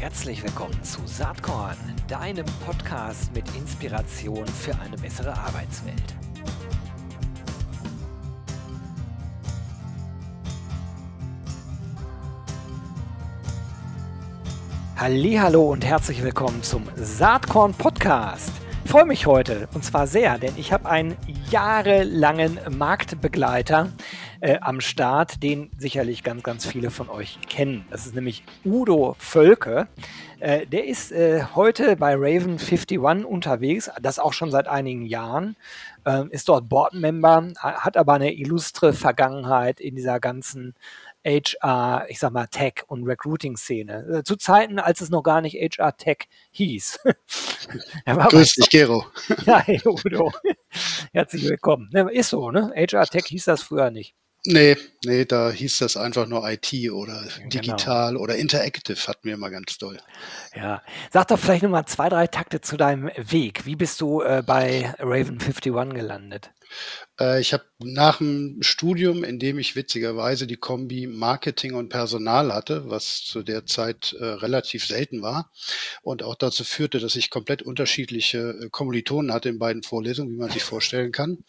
Herzlich willkommen zu Saatkorn, deinem Podcast mit Inspiration für eine bessere Arbeitswelt. Hallo und herzlich willkommen zum Saatkorn Podcast. Ich freue mich heute und zwar sehr, denn ich habe einen jahrelangen Marktbegleiter äh, am Start, den sicherlich ganz, ganz viele von euch kennen. Das ist nämlich Udo Völke. Äh, der ist äh, heute bei Raven 51 unterwegs, das auch schon seit einigen Jahren, ähm, ist dort Boardmember, hat aber eine illustre Vergangenheit in dieser ganzen HR, ich sag mal, Tech- und Recruiting-Szene. Äh, zu Zeiten, als es noch gar nicht HR-Tech hieß. Grüß dich, Gero. Ja, hey, Udo. Herzlich willkommen. Ist so, ne? HR-Tech hieß das früher nicht. Nee, nee, da hieß das einfach nur IT oder genau. digital oder interactive, hatten wir immer ganz doll. Ja, sag doch vielleicht nochmal zwei, drei Takte zu deinem Weg. Wie bist du äh, bei Raven 51 gelandet? Äh, ich habe nach dem Studium, in dem ich witzigerweise die Kombi Marketing und Personal hatte, was zu der Zeit äh, relativ selten war und auch dazu führte, dass ich komplett unterschiedliche äh, Kommilitonen hatte in beiden Vorlesungen, wie man sich vorstellen kann.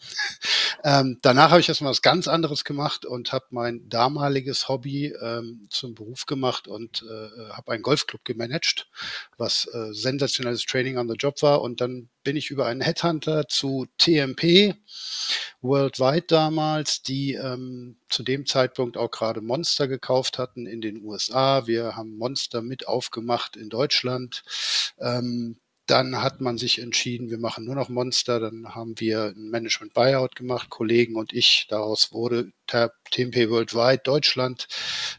Ähm, danach habe ich erstmal was ganz anderes gemacht und habe mein damaliges Hobby ähm, zum Beruf gemacht und äh, habe einen Golfclub gemanagt, was äh, sensationelles Training on the Job war. Und dann bin ich über einen Headhunter zu TMP Worldwide damals, die ähm, zu dem Zeitpunkt auch gerade Monster gekauft hatten in den USA. Wir haben Monster mit aufgemacht in Deutschland. Ähm, dann hat man sich entschieden, wir machen nur noch Monster. Dann haben wir ein Management Buyout gemacht, Kollegen und ich. Daraus wurde TMP Worldwide Deutschland.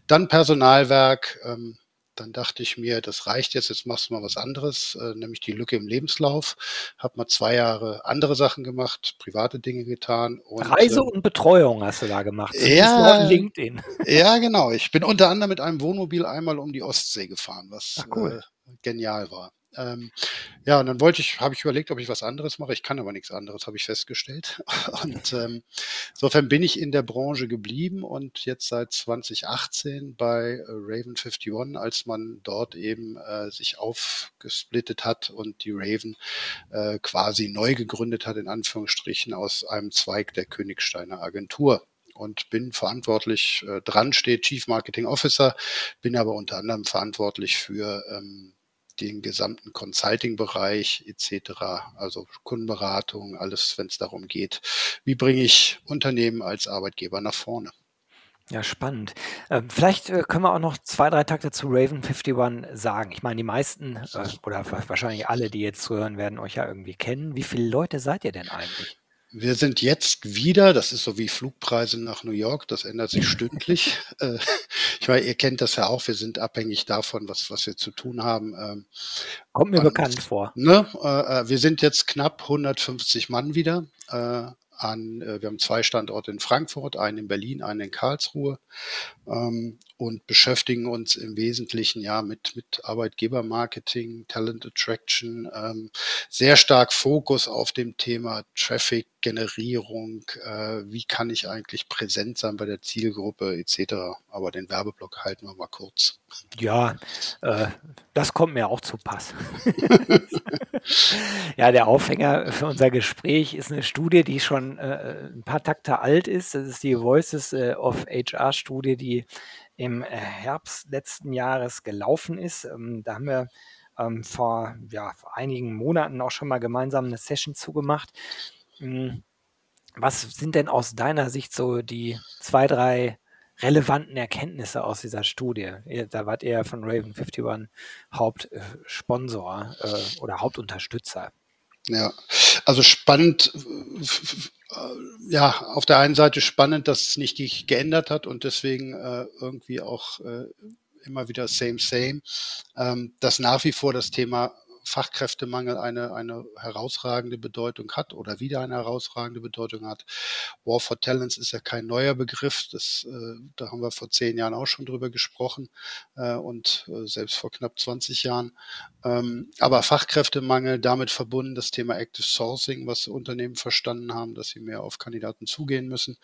Dann Personalwerk. Ähm, dann dachte ich mir, das reicht jetzt, jetzt machst du mal was anderes, äh, nämlich die Lücke im Lebenslauf. Hab mal zwei Jahre andere Sachen gemacht, private Dinge getan. Und, Reise ähm, und Betreuung hast du da gemacht. Ja, LinkedIn. Ja, genau. Ich bin unter anderem mit einem Wohnmobil einmal um die Ostsee gefahren, was Ach, cool. äh, genial war. Ähm, ja, und dann wollte ich, habe ich überlegt, ob ich was anderes mache. Ich kann aber nichts anderes, habe ich festgestellt. Und ähm, insofern bin ich in der Branche geblieben und jetzt seit 2018 bei äh, Raven 51, als man dort eben äh, sich aufgesplittet hat und die Raven äh, quasi neu gegründet hat, in Anführungsstrichen, aus einem Zweig der Königsteiner Agentur und bin verantwortlich, äh, dran steht Chief Marketing Officer, bin aber unter anderem verantwortlich für ähm, den gesamten Consulting-Bereich etc., also Kundenberatung, alles, wenn es darum geht, wie bringe ich Unternehmen als Arbeitgeber nach vorne. Ja, spannend. Ähm, vielleicht äh, können wir auch noch zwei, drei Takte zu Raven 51 sagen. Ich meine, die meisten äh, oder wahrscheinlich alle, die jetzt zuhören, werden euch ja irgendwie kennen. Wie viele Leute seid ihr denn eigentlich? Wir sind jetzt wieder, das ist so wie Flugpreise nach New York, das ändert sich stündlich. Äh, ich meine, ihr kennt das ja auch, wir sind abhängig davon, was, was wir zu tun haben. Ähm, Kommt mir und, bekannt vor. Ne, äh, wir sind jetzt knapp 150 Mann wieder. An, wir haben zwei Standorte in Frankfurt, einen in Berlin, einen in Karlsruhe ähm, und beschäftigen uns im Wesentlichen ja mit, mit Arbeitgebermarketing, Talent Attraction, ähm, sehr stark Fokus auf dem Thema Traffic Generierung, äh, wie kann ich eigentlich präsent sein bei der Zielgruppe etc. Aber den Werbeblock halten wir mal kurz. Ja, äh, das kommt mir auch zu Pass. ja, der Aufhänger für unser Gespräch ist eine Studie, die schon äh, ein paar Takte alt ist. Das ist die Voices äh, of HR Studie, die im äh, Herbst letzten Jahres gelaufen ist. Ähm, da haben wir ähm, vor, ja, vor einigen Monaten auch schon mal gemeinsam eine Session zugemacht. Hm, was sind denn aus deiner Sicht so die zwei, drei relevanten Erkenntnisse aus dieser Studie? Da wart ihr von Raven 51 Hauptsponsor äh, oder Hauptunterstützer. Ja, also spannend, ja, auf der einen Seite spannend, dass es nicht sich geändert hat und deswegen äh, irgendwie auch äh, immer wieder same, same, ähm, dass nach wie vor das Thema Fachkräftemangel eine, eine herausragende Bedeutung hat oder wieder eine herausragende Bedeutung hat. War for Talents ist ja kein neuer Begriff. Das, äh, da haben wir vor zehn Jahren auch schon drüber gesprochen äh, und äh, selbst vor knapp 20 Jahren. Ähm, aber Fachkräftemangel, damit verbunden das Thema Active Sourcing, was Unternehmen verstanden haben, dass sie mehr auf Kandidaten zugehen müssen.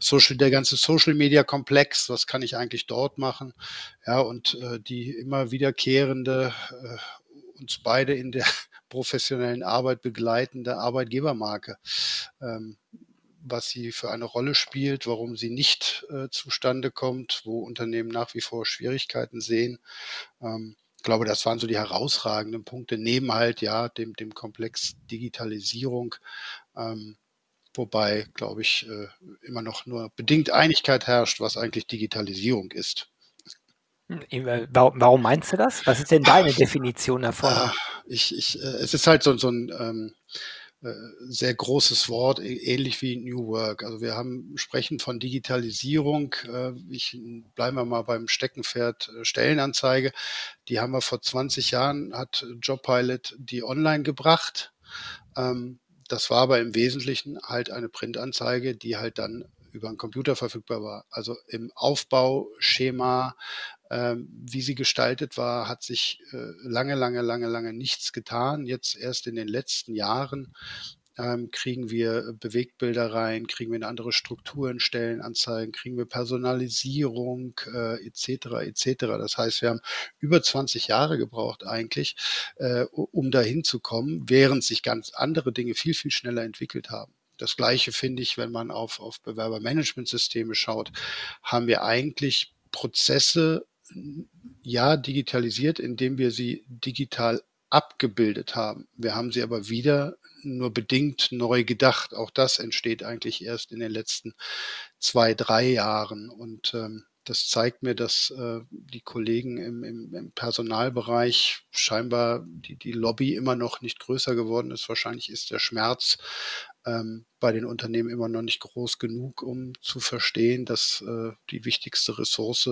Social, der ganze Social Media Komplex, was kann ich eigentlich dort machen? Ja, und äh, die immer wiederkehrende, äh, uns beide in der professionellen Arbeit begleitende Arbeitgebermarke. Ähm, was sie für eine Rolle spielt, warum sie nicht äh, zustande kommt, wo Unternehmen nach wie vor Schwierigkeiten sehen. Ähm, ich glaube, das waren so die herausragenden Punkte, neben halt ja dem, dem Komplex Digitalisierung. Ähm, wobei, glaube ich, äh, immer noch nur bedingt Einigkeit herrscht, was eigentlich Digitalisierung ist. Äh, warum meinst du das? Was ist denn deine Definition davon? Ah, ich, ich, äh, es ist halt so, so ein ähm, sehr großes Wort, ähnlich wie New Work. Also wir haben sprechen von Digitalisierung. Ich bleibe mal beim Steckenpferd Stellenanzeige. Die haben wir vor 20 Jahren hat Jobpilot die online gebracht. Ähm, das war aber im Wesentlichen halt eine Printanzeige, die halt dann über einen Computer verfügbar war. Also im Aufbauschema, wie sie gestaltet war, hat sich äh, lange, lange, lange, lange nichts getan. Jetzt erst in den letzten Jahren ähm, kriegen wir Bewegtbilder rein, kriegen wir eine andere Struktur in Stellenanzeigen, kriegen wir Personalisierung äh, etc. etc. Das heißt, wir haben über 20 Jahre gebraucht eigentlich, äh, um dahin zu kommen, während sich ganz andere Dinge viel, viel schneller entwickelt haben. Das Gleiche finde ich, wenn man auf, auf Bewerbermanagementsysteme schaut, haben wir eigentlich Prozesse ja digitalisiert, indem wir sie digital abgebildet haben. Wir haben sie aber wieder nur bedingt neu gedacht. Auch das entsteht eigentlich erst in den letzten zwei, drei Jahren. Und ähm, das zeigt mir, dass äh, die Kollegen im, im, im Personalbereich scheinbar die, die Lobby immer noch nicht größer geworden ist. Wahrscheinlich ist der Schmerz ähm, bei den Unternehmen immer noch nicht groß genug, um zu verstehen, dass äh, die wichtigste Ressource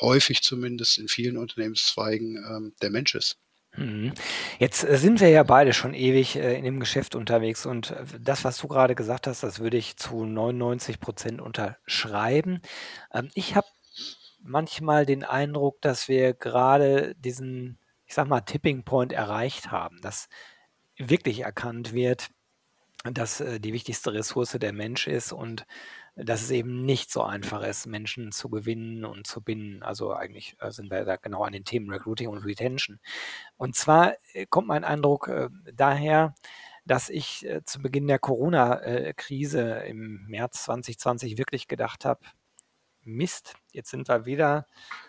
häufig zumindest in vielen Unternehmenszweigen ähm, der Mensch ist. Mhm. Jetzt äh, sind wir ja beide schon ewig äh, in dem Geschäft unterwegs und äh, das, was du gerade gesagt hast, das würde ich zu 99 Prozent unterschreiben. Ähm, ich habe manchmal den Eindruck, dass wir gerade diesen, ich sag mal, Tipping Point erreicht haben, dass wirklich erkannt wird, dass die wichtigste Ressource der Mensch ist und dass es eben nicht so einfach ist, Menschen zu gewinnen und zu binden. Also eigentlich äh, sind wir da genau an den Themen Recruiting und Retention. Und zwar äh, kommt mein Eindruck äh, daher, dass ich äh, zu Beginn der Corona-Krise im März 2020 wirklich gedacht habe, Mist, jetzt sind wir wieder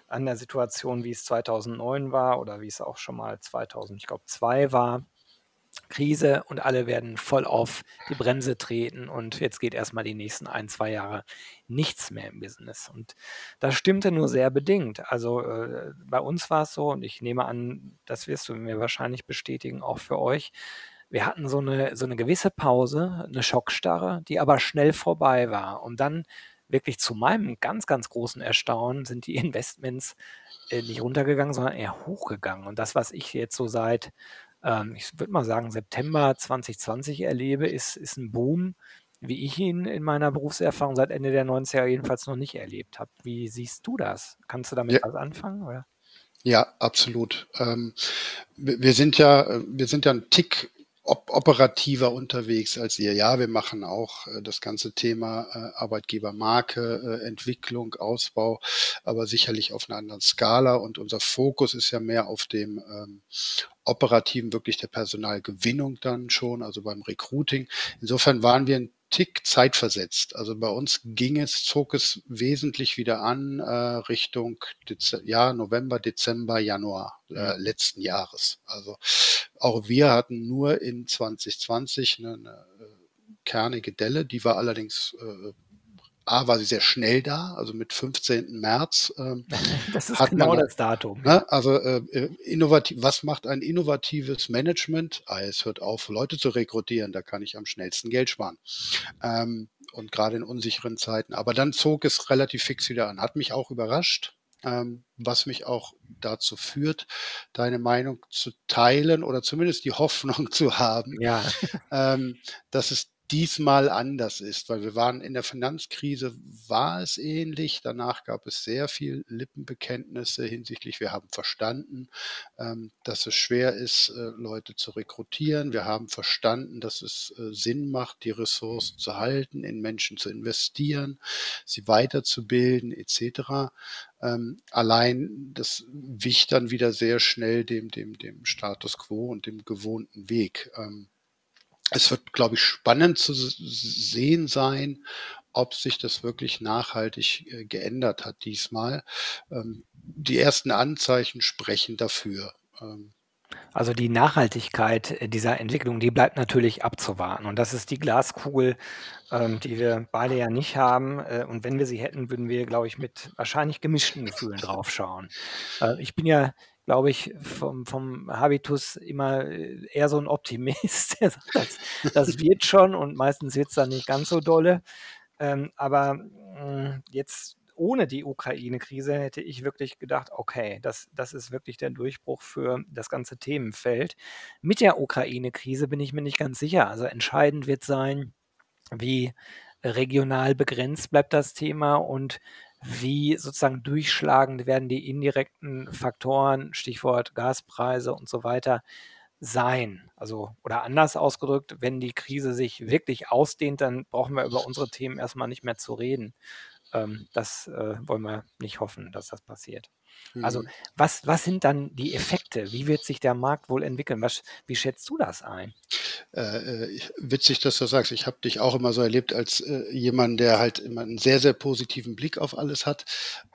an der Situation, wie es 2009 war oder wie es auch schon mal 2002 war. Krise und alle werden voll auf die Bremse treten und jetzt geht erstmal die nächsten ein, zwei Jahre nichts mehr im Business. Und das stimmte nur sehr bedingt. Also äh, bei uns war es so und ich nehme an, das wirst du mir wahrscheinlich bestätigen, auch für euch. Wir hatten so eine, so eine gewisse Pause, eine Schockstarre, die aber schnell vorbei war. Und dann wirklich zu meinem ganz, ganz großen Erstaunen sind die Investments äh, nicht runtergegangen, sondern eher hochgegangen. Und das, was ich jetzt so seit ähm, ich würde mal sagen, September 2020 erlebe, ist, ist ein Boom, wie ich ihn in meiner Berufserfahrung seit Ende der 90er jedenfalls noch nicht erlebt habe. Wie siehst du das? Kannst du damit ja. was anfangen? Oder? Ja, absolut. Ähm, wir sind ja, wir sind ja ein Tick op operativer unterwegs als ihr. Ja, wir machen auch äh, das ganze Thema äh, Arbeitgebermarke, äh, Entwicklung, Ausbau, aber sicherlich auf einer anderen Skala. Und unser Fokus ist ja mehr auf dem ähm, operativen, wirklich der Personalgewinnung dann schon, also beim Recruiting. Insofern waren wir ein Tick zeitversetzt. Also bei uns ging es, zog es wesentlich wieder an äh, Richtung Dez ja, November, Dezember, Januar äh, letzten Jahres. Also auch wir hatten nur in 2020 eine, eine äh, kernige Delle, die war allerdings äh, A, war sie sehr schnell da, also mit 15. März. Ähm, das ist genau man, das Datum. Ne, also äh, innovativ, was macht ein innovatives Management? Ah, es hört auf, Leute zu rekrutieren, da kann ich am schnellsten Geld sparen. Ähm, und gerade in unsicheren Zeiten. Aber dann zog es relativ fix wieder an. Hat mich auch überrascht. Ähm, was mich auch dazu führt, deine Meinung zu teilen oder zumindest die Hoffnung zu haben, Ja. ähm, dass es diesmal anders ist, weil wir waren in der Finanzkrise, war es ähnlich. Danach gab es sehr viel Lippenbekenntnisse hinsichtlich, wir haben verstanden, ähm, dass es schwer ist, äh, Leute zu rekrutieren. Wir haben verstanden, dass es äh, Sinn macht, die Ressourcen zu halten, in Menschen zu investieren, sie weiterzubilden etc. Ähm, allein das wich dann wieder sehr schnell dem, dem, dem Status quo und dem gewohnten Weg. Ähm, es wird, glaube ich, spannend zu sehen sein, ob sich das wirklich nachhaltig äh, geändert hat diesmal. Ähm, die ersten Anzeichen sprechen dafür. Ähm, also die Nachhaltigkeit äh, dieser Entwicklung, die bleibt natürlich abzuwarten. Und das ist die Glaskugel, ähm, die wir beide ja nicht haben. Äh, und wenn wir sie hätten, würden wir, glaube ich, mit wahrscheinlich gemischten Gefühlen draufschauen. Ich bin ja glaube ich, vom, vom Habitus immer äh, eher so ein Optimist. Der sagt, das, das wird schon und meistens wird es dann nicht ganz so dolle. Ähm, aber mh, mm, jetzt ohne die Ukraine-Krise hätte ich wirklich gedacht, okay, das, das ist wirklich der Durchbruch für das ganze Themenfeld. Mit der Ukraine-Krise bin ich mir nicht ganz sicher. Also entscheidend wird sein, wie regional begrenzt bleibt das Thema und wie sozusagen durchschlagend werden die indirekten Faktoren, Stichwort Gaspreise und so weiter, sein. Also, oder anders ausgedrückt, wenn die Krise sich wirklich ausdehnt, dann brauchen wir über unsere Themen erstmal nicht mehr zu reden. Ähm, das äh, wollen wir nicht hoffen, dass das passiert. Also, mhm. was, was sind dann die Effekte? Wie wird sich der Markt wohl entwickeln? Was, wie schätzt du das ein? Äh, äh witzig, dass du sagst. Ich habe dich auch immer so erlebt als äh, jemand, der halt immer einen sehr, sehr positiven Blick auf alles hat.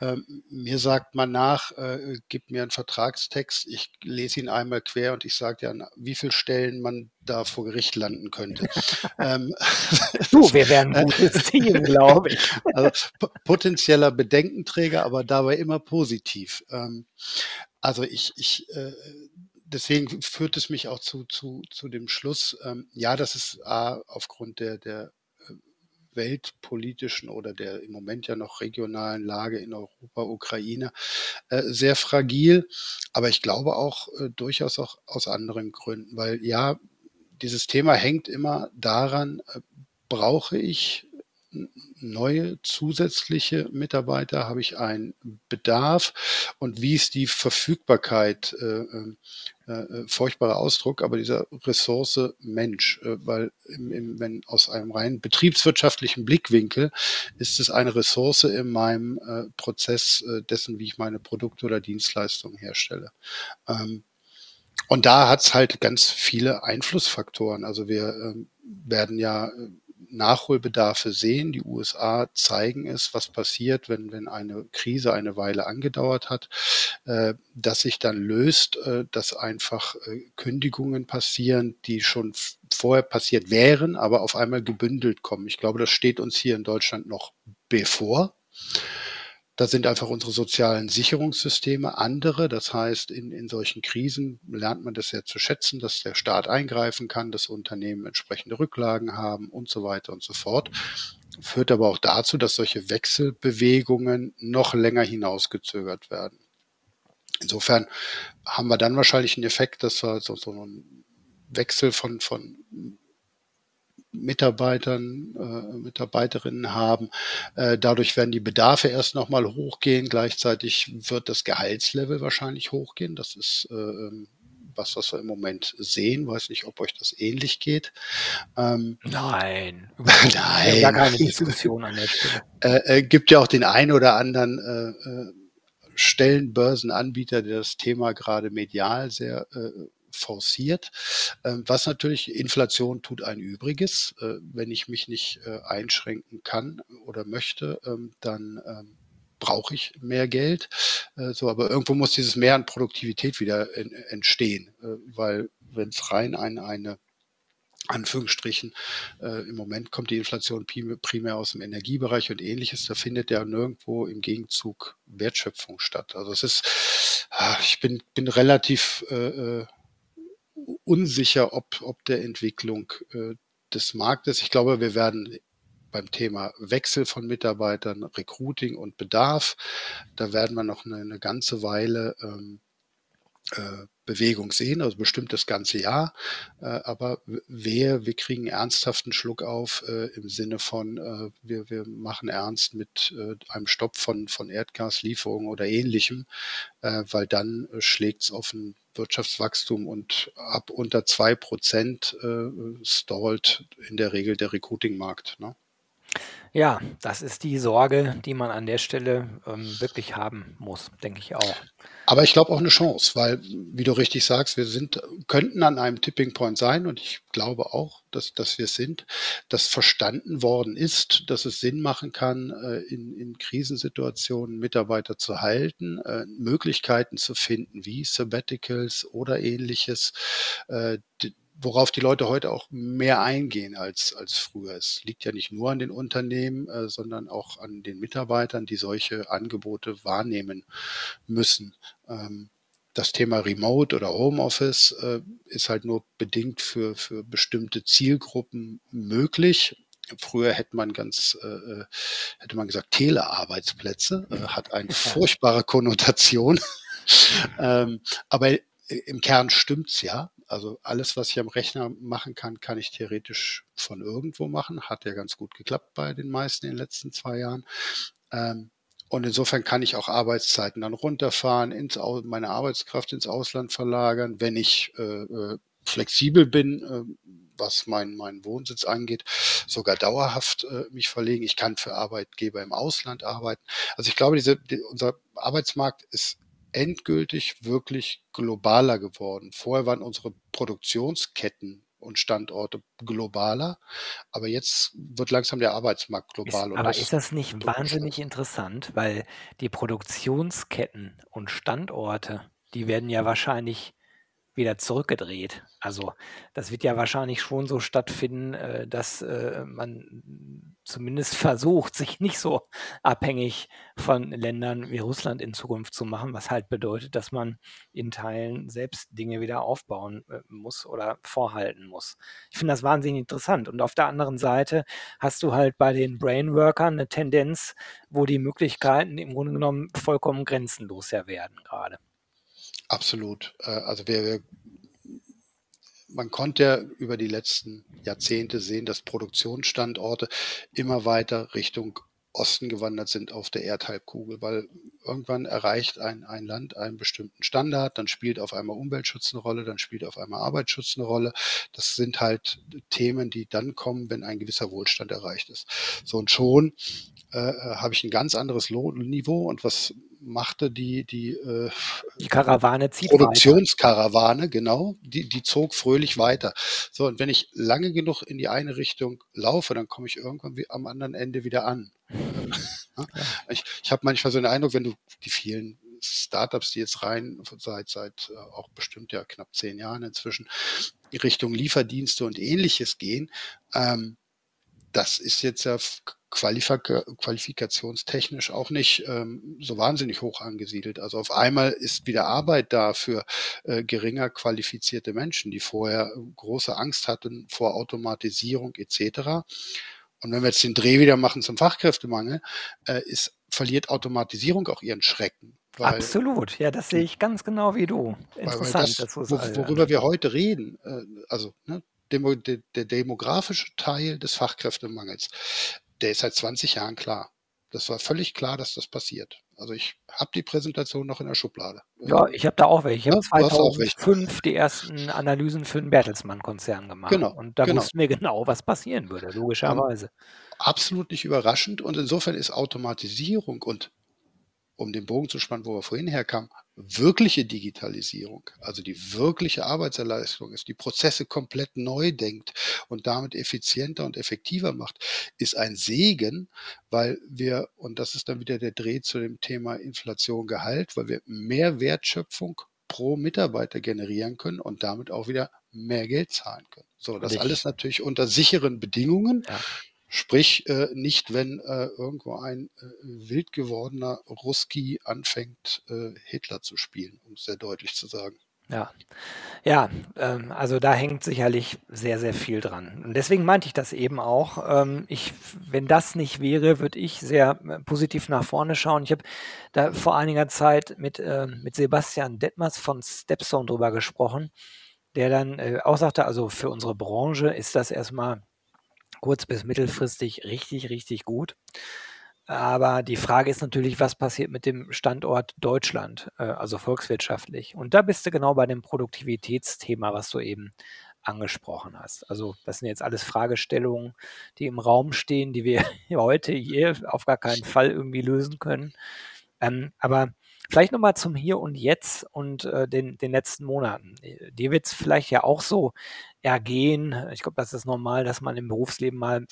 Ähm, mir sagt man nach, äh, gib mir einen Vertragstext, ich lese ihn einmal quer und ich sage dir, an wie vielen Stellen man da vor Gericht landen könnte. ähm, du, wir wären ein gutes Team, glaube ich. Also potenzieller Bedenkenträger, aber dabei immer positiv. Ähm, also ich, ich äh, deswegen führt es mich auch zu, zu, zu dem Schluss, ähm, ja, das ist A, aufgrund der, der äh, weltpolitischen oder der im Moment ja noch regionalen Lage in Europa, Ukraine, äh, sehr fragil. Aber ich glaube auch äh, durchaus auch aus anderen Gründen, weil ja, dieses Thema hängt immer daran, äh, brauche ich neue zusätzliche Mitarbeiter? Habe ich einen Bedarf? Und wie ist die Verfügbarkeit? Äh, äh, äh, furchtbarer Ausdruck, aber dieser Ressource Mensch, äh, weil im, im, wenn aus einem rein betriebswirtschaftlichen Blickwinkel ist es eine Ressource in meinem äh, Prozess äh, dessen, wie ich meine Produkte oder Dienstleistungen herstelle. Ähm, und da hat es halt ganz viele Einflussfaktoren. Also wir ähm, werden ja äh, Nachholbedarfe sehen. Die USA zeigen es, was passiert, wenn, wenn eine Krise eine Weile angedauert hat, äh, dass sich dann löst, äh, dass einfach äh, Kündigungen passieren, die schon vorher passiert wären, aber auf einmal gebündelt kommen. Ich glaube, das steht uns hier in Deutschland noch bevor. Da sind einfach unsere sozialen Sicherungssysteme andere. Das heißt, in, in solchen Krisen lernt man das sehr zu schätzen, dass der Staat eingreifen kann, dass Unternehmen entsprechende Rücklagen haben und so weiter und so fort. Führt aber auch dazu, dass solche Wechselbewegungen noch länger hinausgezögert werden. Insofern haben wir dann wahrscheinlich einen Effekt, dass wir so, so einen Wechsel von, von Mitarbeitern, äh, Mitarbeiterinnen haben. Äh, dadurch werden die Bedarfe erst nochmal hochgehen. Gleichzeitig wird das Gehaltslevel wahrscheinlich hochgehen. Das ist äh, was, was wir im Moment sehen. Weiß nicht, ob euch das ähnlich geht. Ähm, Nein, Nein. gar keine Diskussion an der Stelle. Äh, äh, gibt ja auch den einen oder anderen äh, äh, Stellenbörsenanbieter, der das Thema gerade medial sehr äh, forciert, ähm, was natürlich Inflation tut ein Übriges. Äh, wenn ich mich nicht äh, einschränken kann oder möchte, ähm, dann ähm, brauche ich mehr Geld. Äh, so, aber irgendwo muss dieses Mehr an Produktivität wieder entstehen, weil wenn es rein ein, eine Anführungsstrichen. Äh, Im Moment kommt die Inflation primär aus dem Energiebereich und ähnliches. Da findet ja nirgendwo im Gegenzug Wertschöpfung statt. Also es ist, ah, ich bin, bin relativ äh, unsicher, ob, ob der Entwicklung äh, des Marktes. Ich glaube, wir werden beim Thema Wechsel von Mitarbeitern, Recruiting und Bedarf. Da werden wir noch eine, eine ganze Weile ähm, äh, Bewegung sehen, also bestimmt das ganze Jahr. Äh, aber wer, wir kriegen ernsthaften Schluck auf äh, im Sinne von, äh, wir, wir machen ernst mit äh, einem Stopp von, von Erdgaslieferungen oder ähnlichem, äh, weil dann äh, schlägt es auf ein Wirtschaftswachstum und ab unter zwei Prozent äh, stallt in der Regel der Recruiting-Markt. Ne? Ja, das ist die Sorge, die man an der Stelle ähm, wirklich haben muss, denke ich auch. Aber ich glaube auch eine Chance, weil, wie du richtig sagst, wir sind, könnten an einem Tipping Point sein und ich glaube auch, dass, dass wir es sind, dass verstanden worden ist, dass es Sinn machen kann, äh, in, in Krisensituationen Mitarbeiter zu halten, äh, Möglichkeiten zu finden, wie Sabbaticals oder ähnliches, äh, worauf die Leute heute auch mehr eingehen als, als früher. Es liegt ja nicht nur an den Unternehmen, äh, sondern auch an den Mitarbeitern, die solche Angebote wahrnehmen müssen. Ähm, das Thema Remote oder Homeoffice äh, ist halt nur bedingt für, für bestimmte Zielgruppen möglich. Früher hätte man ganz, äh, äh hätte man gesagt, Telearbeitsplätze, äh, hat eine furchtbare Konnotation. ähm, aber im Kern stimmt's ja. Also alles, was ich am Rechner machen kann, kann ich theoretisch von irgendwo machen. Hat ja ganz gut geklappt bei den meisten in den letzten zwei Jahren. Ähm, und insofern kann ich auch Arbeitszeiten dann runterfahren, ins, meine Arbeitskraft ins Ausland verlagern, wenn ich äh, äh, flexibel bin, äh, was mein, mein Wohnsitz angeht, sogar dauerhaft äh, mich verlegen. Ich kann für Arbeitgeber im Ausland arbeiten. Also ich glaube, diese, die, unser Arbeitsmarkt ist endgültig wirklich globaler geworden. Vorher waren unsere Produktionsketten und Standorte globaler, aber jetzt wird langsam der Arbeitsmarkt global. Ist, aber ist das nicht wahnsinnig interessant, weil die Produktionsketten und Standorte, die werden ja wahrscheinlich wieder zurückgedreht. Also das wird ja wahrscheinlich schon so stattfinden, äh, dass äh, man zumindest versucht, sich nicht so abhängig von Ländern wie Russland in Zukunft zu machen, was halt bedeutet, dass man in Teilen selbst Dinge wieder aufbauen äh, muss oder vorhalten muss. Ich finde das wahnsinnig interessant. Und auf der anderen Seite hast du halt bei den Brainworkern eine Tendenz, wo die Möglichkeiten im Grunde genommen vollkommen grenzenlos werden gerade. Absolut. Äh, also wir, wir man konnte ja über die letzten Jahrzehnte sehen, dass Produktionsstandorte immer weiter Richtung Osten gewandert sind auf der Erdhalbkugel, weil irgendwann erreicht ein, ein Land einen bestimmten Standard, dann spielt auf einmal Umweltschutz eine Rolle, dann spielt auf einmal Arbeitsschutz eine Rolle. Das sind halt Themen, die dann kommen, wenn ein gewisser Wohlstand erreicht ist. So und schon äh, habe ich ein ganz anderes Lohnniveau und was machte die die, äh, die Karawane zieht Produktionskarawane weiter. genau die die zog fröhlich weiter. So und wenn ich lange genug in die eine Richtung laufe dann komme ich irgendwann wie am anderen Ende wieder an. Ich, ich habe manchmal so den Eindruck wenn du die vielen Startups, die jetzt rein seit seit äh, auch bestimmt ja knapp zehn Jahren inzwischen Richtung Lieferdienste und ähnliches gehen, ähm, das ist jetzt ja Qualifika qualifikationstechnisch auch nicht ähm, so wahnsinnig hoch angesiedelt. Also auf einmal ist wieder Arbeit da für äh, geringer qualifizierte Menschen, die vorher äh, große Angst hatten vor Automatisierung etc. Und wenn wir jetzt den Dreh wieder machen zum Fachkräftemangel, äh, ist, verliert Automatisierung auch ihren Schrecken. Weil, Absolut, ja, das sehe ich ganz genau wie du. Interessant, das, wo, worüber wir heute reden, äh, also ne, Demo, de, der demografische Teil des Fachkräftemangels, der ist seit 20 Jahren klar. Das war völlig klar, dass das passiert. Also ich habe die Präsentation noch in der Schublade. Ja, ich habe da auch welche. Ich habe 2005 die ersten Analysen für den Bertelsmann-Konzern gemacht. Genau, und da genau. wussten wir genau, was passieren würde, logischerweise. Um, absolut nicht überraschend. Und insofern ist Automatisierung und um den Bogen zu spannen, wo wir vorhin herkamen, wirkliche Digitalisierung, also die wirkliche Arbeitserleistung ist, die Prozesse komplett neu denkt und damit effizienter und effektiver macht, ist ein Segen, weil wir, und das ist dann wieder der Dreh zu dem Thema Inflation Gehalt, weil wir mehr Wertschöpfung pro Mitarbeiter generieren können und damit auch wieder mehr Geld zahlen können. So, das alles natürlich unter sicheren Bedingungen. Ja. Sprich, äh, nicht wenn äh, irgendwo ein äh, wild gewordener Ruski anfängt, äh, Hitler zu spielen, um es sehr deutlich zu sagen. Ja. Ja, ähm, also da hängt sicherlich sehr, sehr viel dran. Und deswegen meinte ich das eben auch. Ähm, ich, wenn das nicht wäre, würde ich sehr äh, positiv nach vorne schauen. Ich habe da vor einiger Zeit mit, äh, mit Sebastian Detmers von Stepstone drüber gesprochen, der dann äh, auch sagte, also für unsere Branche ist das erstmal kurz- bis mittelfristig richtig, richtig gut. Aber die Frage ist natürlich, was passiert mit dem Standort Deutschland, äh, also volkswirtschaftlich? Und da bist du genau bei dem Produktivitätsthema, was du eben angesprochen hast. Also das sind jetzt alles Fragestellungen, die im Raum stehen, die wir heute hier auf gar keinen Fall irgendwie lösen können. Ähm, aber vielleicht nochmal zum Hier und Jetzt und äh, den, den letzten Monaten. Dir wird es vielleicht ja auch so ergehen. Ich glaube, das ist normal, dass man im Berufsleben mal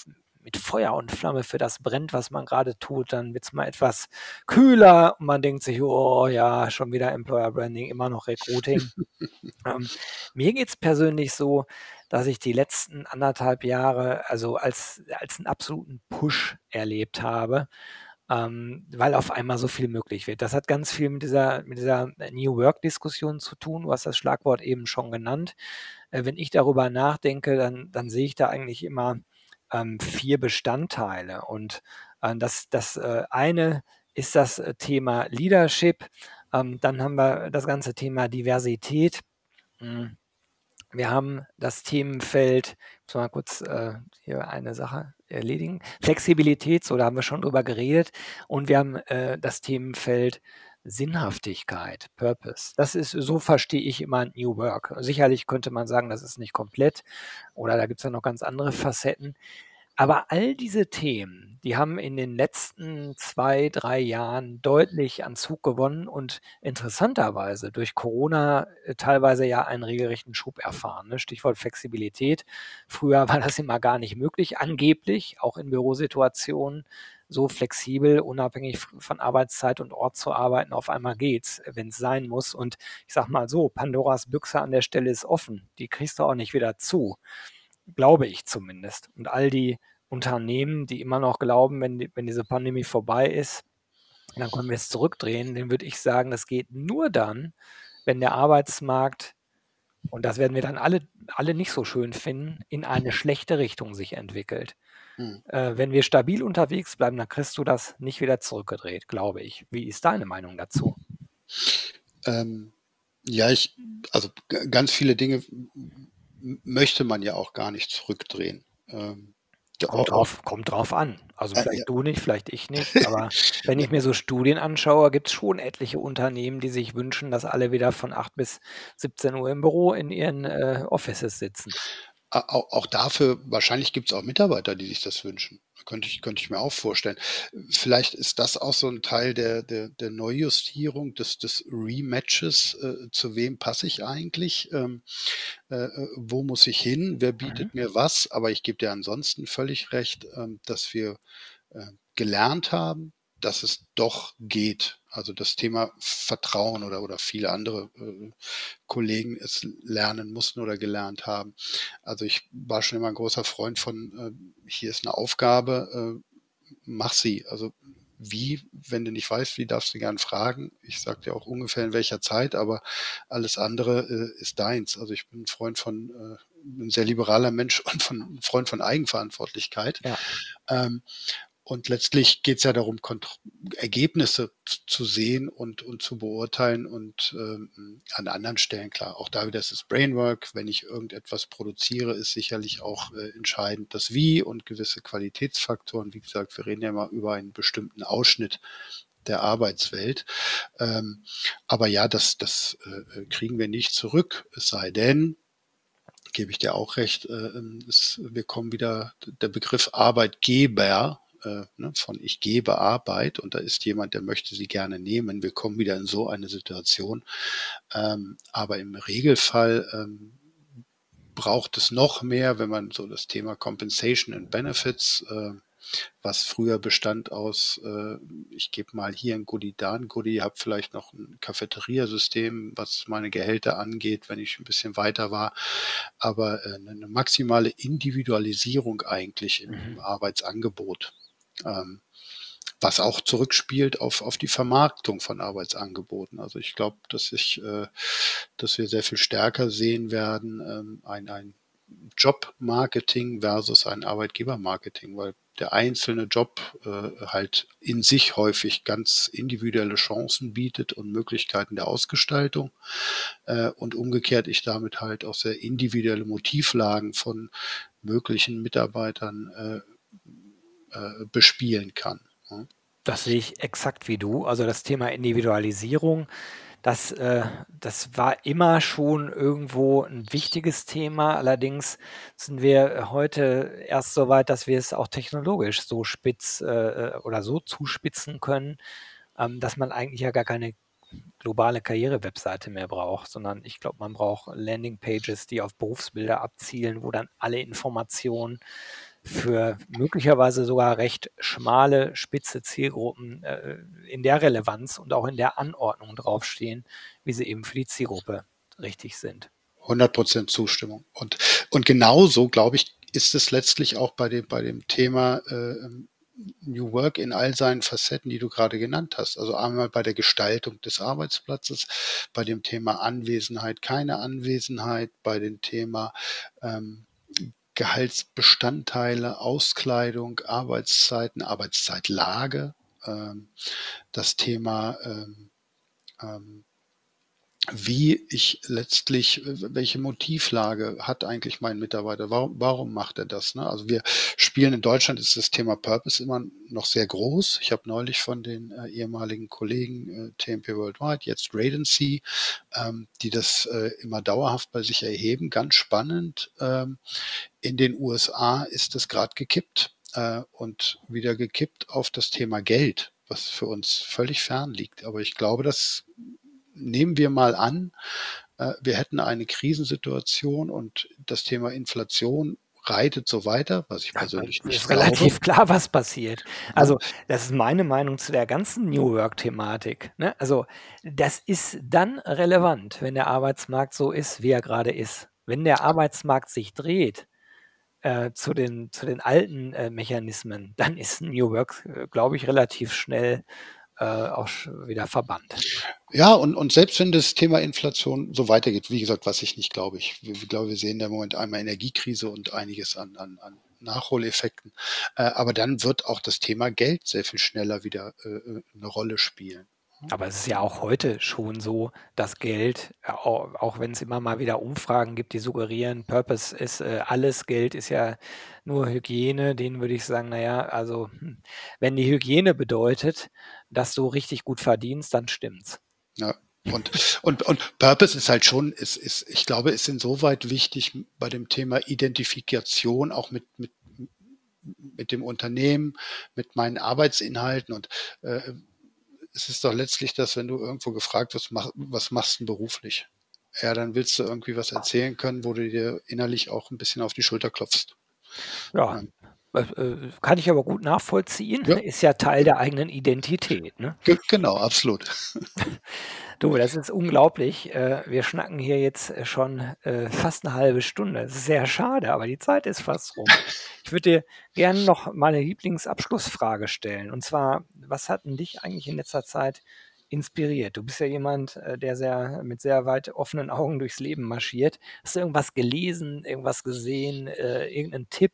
mit Feuer und Flamme für das brennt, was man gerade tut, dann wird es mal etwas kühler und man denkt sich, oh ja, schon wieder Employer Branding, immer noch Recruiting. ähm, mir geht es persönlich so, dass ich die letzten anderthalb Jahre also als, als einen absoluten Push erlebt habe. Ähm, weil auf einmal so viel möglich wird. Das hat ganz viel mit dieser, mit dieser New Work-Diskussion zu tun. Du hast das Schlagwort eben schon genannt. Äh, wenn ich darüber nachdenke, dann, dann sehe ich da eigentlich immer ähm, vier Bestandteile. Und äh, das, das äh, eine ist das äh, Thema Leadership. Ähm, dann haben wir das ganze Thema Diversität. Hm. Wir haben das Themenfeld, ich muss mal kurz äh, hier eine Sache erledigen. Flexibilität, so da haben wir schon drüber geredet. Und wir haben äh, das Themenfeld Sinnhaftigkeit, Purpose. Das ist, so verstehe ich immer New Work. Sicherlich könnte man sagen, das ist nicht komplett oder da gibt es ja noch ganz andere Facetten. Aber all diese Themen, die haben in den letzten zwei, drei Jahren deutlich an Zug gewonnen und interessanterweise durch Corona äh, teilweise ja einen regelrechten Schub erfahren. Ne? Stichwort Flexibilität. Früher war das immer gar nicht möglich, angeblich, auch in Bürosituationen so flexibel, unabhängig von Arbeitszeit und Ort zu arbeiten. Auf einmal geht's, wenn es sein muss. Und ich sag mal so, Pandoras Büchse an der Stelle ist offen. Die kriegst du auch nicht wieder zu. Glaube ich zumindest. Und all die Unternehmen, die immer noch glauben, wenn, die, wenn diese Pandemie vorbei ist, dann können wir es zurückdrehen, den würde ich sagen, das geht nur dann, wenn der Arbeitsmarkt, und das werden wir dann alle, alle nicht so schön finden, in eine schlechte Richtung sich entwickelt. Hm. Äh, wenn wir stabil unterwegs bleiben, dann kriegst du das nicht wieder zurückgedreht, glaube ich. Wie ist deine Meinung dazu? Ähm, ja, ich, also ganz viele Dinge möchte man ja auch gar nicht zurückdrehen. Ähm, kommt, drauf, kommt drauf an. Also äh, vielleicht ja. du nicht, vielleicht ich nicht. Aber wenn ich mir so Studien anschaue, gibt es schon etliche Unternehmen, die sich wünschen, dass alle wieder von 8 bis 17 Uhr im Büro in ihren äh, Offices sitzen. Auch, dafür, wahrscheinlich gibt es auch Mitarbeiter, die sich das wünschen. Könnte ich, könnte ich mir auch vorstellen. Vielleicht ist das auch so ein Teil der, der, der Neujustierung, des, des Rematches. Äh, zu wem passe ich eigentlich? Ähm, äh, wo muss ich hin? Wer bietet mhm. mir was? Aber ich gebe dir ansonsten völlig recht, ähm, dass wir äh, gelernt haben, dass es doch geht. Also das Thema Vertrauen oder, oder viele andere äh, Kollegen es lernen mussten oder gelernt haben. Also ich war schon immer ein großer Freund von, äh, hier ist eine Aufgabe, äh, mach sie. Also wie, wenn du nicht weißt, wie darfst du gern fragen. Ich sag dir auch ungefähr in welcher Zeit, aber alles andere äh, ist deins. Also ich bin ein Freund von, äh, ein sehr liberaler Mensch und von, ein Freund von Eigenverantwortlichkeit. Ja. Ähm, und letztlich geht es ja darum, Kont Ergebnisse zu sehen und, und zu beurteilen und ähm, an anderen Stellen klar. Auch da wieder ist es Brainwork. Wenn ich irgendetwas produziere, ist sicherlich auch äh, entscheidend das Wie und gewisse Qualitätsfaktoren. Wie gesagt, wir reden ja mal über einen bestimmten Ausschnitt der Arbeitswelt. Ähm, aber ja, das, das äh, kriegen wir nicht zurück, es sei denn, gebe ich dir auch recht, äh, es, wir kommen wieder, der Begriff Arbeitgeber äh, ne, von ich gebe Arbeit und da ist jemand, der möchte sie gerne nehmen. Wir kommen wieder in so eine Situation. Ähm, aber im Regelfall ähm, braucht es noch mehr, wenn man so das Thema Compensation and Benefits äh, was früher bestand aus, äh, ich gebe mal hier ein Goodie, da ein Goodie, habe vielleicht noch ein Cafeteria-System, was meine Gehälter angeht, wenn ich ein bisschen weiter war, aber äh, eine maximale Individualisierung eigentlich im, im mhm. Arbeitsangebot. Ähm, was auch zurückspielt auf, auf die Vermarktung von Arbeitsangeboten. Also ich glaube, dass ich, äh, dass wir sehr viel stärker sehen werden, ähm, ein, ein Jobmarketing versus ein Arbeitgebermarketing, weil der einzelne Job äh, halt in sich häufig ganz individuelle Chancen bietet und Möglichkeiten der Ausgestaltung äh, und umgekehrt ich damit halt auch sehr individuelle Motivlagen von möglichen Mitarbeitern äh, äh, bespielen kann. Ja. Das sehe ich exakt wie du. Also das Thema Individualisierung das, äh, das war immer schon irgendwo ein wichtiges Thema. Allerdings sind wir heute erst so weit, dass wir es auch technologisch so spitz äh, äh, oder so zuspitzen können, ähm, dass man eigentlich ja gar keine globale Karriere-Webseite mehr braucht, sondern ich glaube, man braucht Landingpages, die auf Berufsbilder abzielen, wo dann alle Informationen für möglicherweise sogar recht schmale, spitze Zielgruppen äh, in der Relevanz und auch in der Anordnung draufstehen, wie sie eben für die Zielgruppe richtig sind. 100 Prozent Zustimmung. Und, und genauso, glaube ich, ist es letztlich auch bei dem, bei dem Thema äh, New Work in all seinen Facetten, die du gerade genannt hast. Also einmal bei der Gestaltung des Arbeitsplatzes, bei dem Thema Anwesenheit, keine Anwesenheit, bei dem Thema ähm, Gehaltsbestandteile, Auskleidung, Arbeitszeiten, Arbeitszeitlage, ähm, das Thema ähm, ähm, wie ich letztlich, welche Motivlage hat eigentlich mein Mitarbeiter? Warum, warum macht er das? Ne? Also wir spielen in Deutschland ist das Thema Purpose immer noch sehr groß. Ich habe neulich von den äh, ehemaligen Kollegen äh, TMP Worldwide, jetzt Radency, ähm, die das äh, immer dauerhaft bei sich erheben. Ganz spannend. Ähm, in den USA ist es gerade gekippt äh, und wieder gekippt auf das Thema Geld was für uns völlig fern liegt. Aber ich glaube, dass nehmen wir mal an, äh, wir hätten eine Krisensituation und das Thema Inflation reitet so weiter, was ich persönlich ja, nicht ist glaube. relativ klar, was passiert. Also das ist meine Meinung zu der ganzen New Work-Thematik. Ne? Also das ist dann relevant, wenn der Arbeitsmarkt so ist, wie er gerade ist. Wenn der Arbeitsmarkt sich dreht äh, zu, den, zu den alten äh, Mechanismen, dann ist New Work, äh, glaube ich, relativ schnell auch wieder verbannt. Ja, und, und selbst wenn das Thema Inflation so weitergeht, wie gesagt, was ich nicht glaube, ich, ich glaube, wir sehen im Moment einmal Energiekrise und einiges an, an, an Nachholeffekten. Äh, aber dann wird auch das Thema Geld sehr viel schneller wieder äh, äh eine Rolle spielen. Aber es ist ja auch heute schon so, dass Geld, äh, auch, wenn es immer mal wieder Umfragen gibt, die suggerieren, Purpose ist äh, alles, Geld ist ja nur Hygiene, denen würde ich sagen, naja, also hm, wenn die Hygiene bedeutet, dass du richtig gut verdienst, dann stimmt's. Ja. Und, und, und Purpose ist halt schon, ist, ist, ich glaube, ist insoweit wichtig bei dem Thema Identifikation auch mit, mit, mit dem Unternehmen, mit meinen Arbeitsinhalten und äh, es ist doch letztlich das, wenn du irgendwo gefragt wirst, mach, was machst du beruflich? Ja, dann willst du irgendwie was erzählen können, wo du dir innerlich auch ein bisschen auf die Schulter klopfst. Ja, äh, äh, kann ich aber gut nachvollziehen. Ja. Ist ja Teil der eigenen Identität. Ne? Genau, absolut. Du, das ist unglaublich. Äh, wir schnacken hier jetzt schon fast eine halbe Stunde. Sehr schade, aber die Zeit ist fast rum. Ich würde dir gerne noch meine Lieblingsabschlussfrage stellen. Und zwar, was hat denn dich eigentlich in letzter Zeit inspiriert? Du bist ja jemand, äh, der sehr mit sehr weit offenen Augen durchs Leben marschiert. Hast du irgendwas gelesen, irgendwas gesehen, äh, irgendeinen Tipp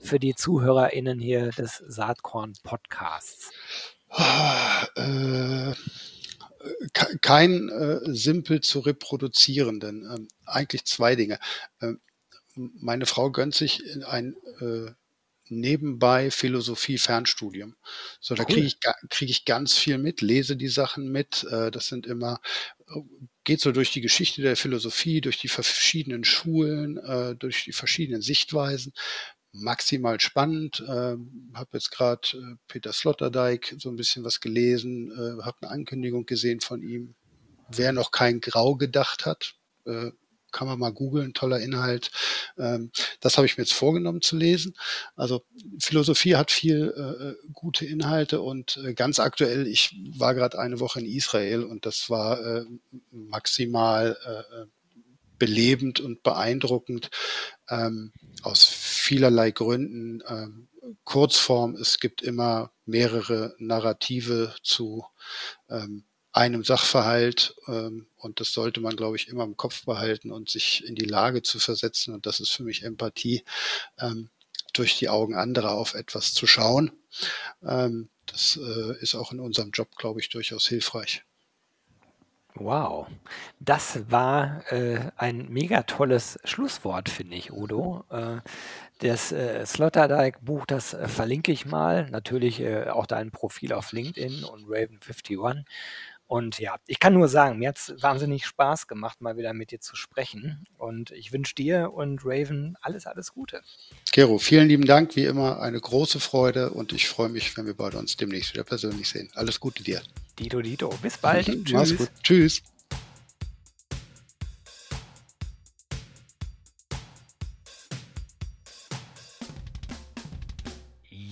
für die ZuhörerInnen hier des Saatkorn-Podcasts? Ah, äh, kein äh, simpel zu reproduzierenden. Ähm, eigentlich zwei Dinge. Ähm, meine Frau gönnt sich ein äh, nebenbei Philosophie-Fernstudium. So, da cool. kriege ich, krieg ich ganz viel mit, lese die Sachen mit. Äh, das sind immer, äh, geht so durch die Geschichte der Philosophie, durch die verschiedenen Schulen, äh, durch die verschiedenen Sichtweisen. Maximal spannend. Äh, habe jetzt gerade äh, Peter Sloterdijk so ein bisschen was gelesen, äh, habe eine Ankündigung gesehen von ihm. Wer noch kein Grau gedacht hat, äh, kann man mal googeln, toller Inhalt. Ähm, das habe ich mir jetzt vorgenommen zu lesen. Also Philosophie hat viel äh, gute Inhalte und äh, ganz aktuell, ich war gerade eine Woche in Israel und das war äh, maximal äh, belebend und beeindruckend ähm, aus vielerlei Gründen. Ähm, Kurzform, es gibt immer mehrere Narrative zu ähm, einem Sachverhalt ähm, und das sollte man, glaube ich, immer im Kopf behalten und sich in die Lage zu versetzen. Und das ist für mich Empathie, ähm, durch die Augen anderer auf etwas zu schauen. Ähm, das äh, ist auch in unserem Job, glaube ich, durchaus hilfreich. Wow, das war äh, ein mega tolles Schlusswort, finde ich, Udo. Äh, das äh, Sloterdijk-Buch, das äh, verlinke ich mal. Natürlich äh, auch dein Profil auf LinkedIn und Raven51. Und ja, ich kann nur sagen, mir hat es wahnsinnig Spaß gemacht, mal wieder mit dir zu sprechen. Und ich wünsche dir und Raven alles, alles Gute. Gero, vielen lieben Dank. Wie immer eine große Freude und ich freue mich, wenn wir beide uns demnächst wieder persönlich sehen. Alles Gute dir. Dito, Dito. Bis bald. Tschüss. Mach's gut. Tschüss.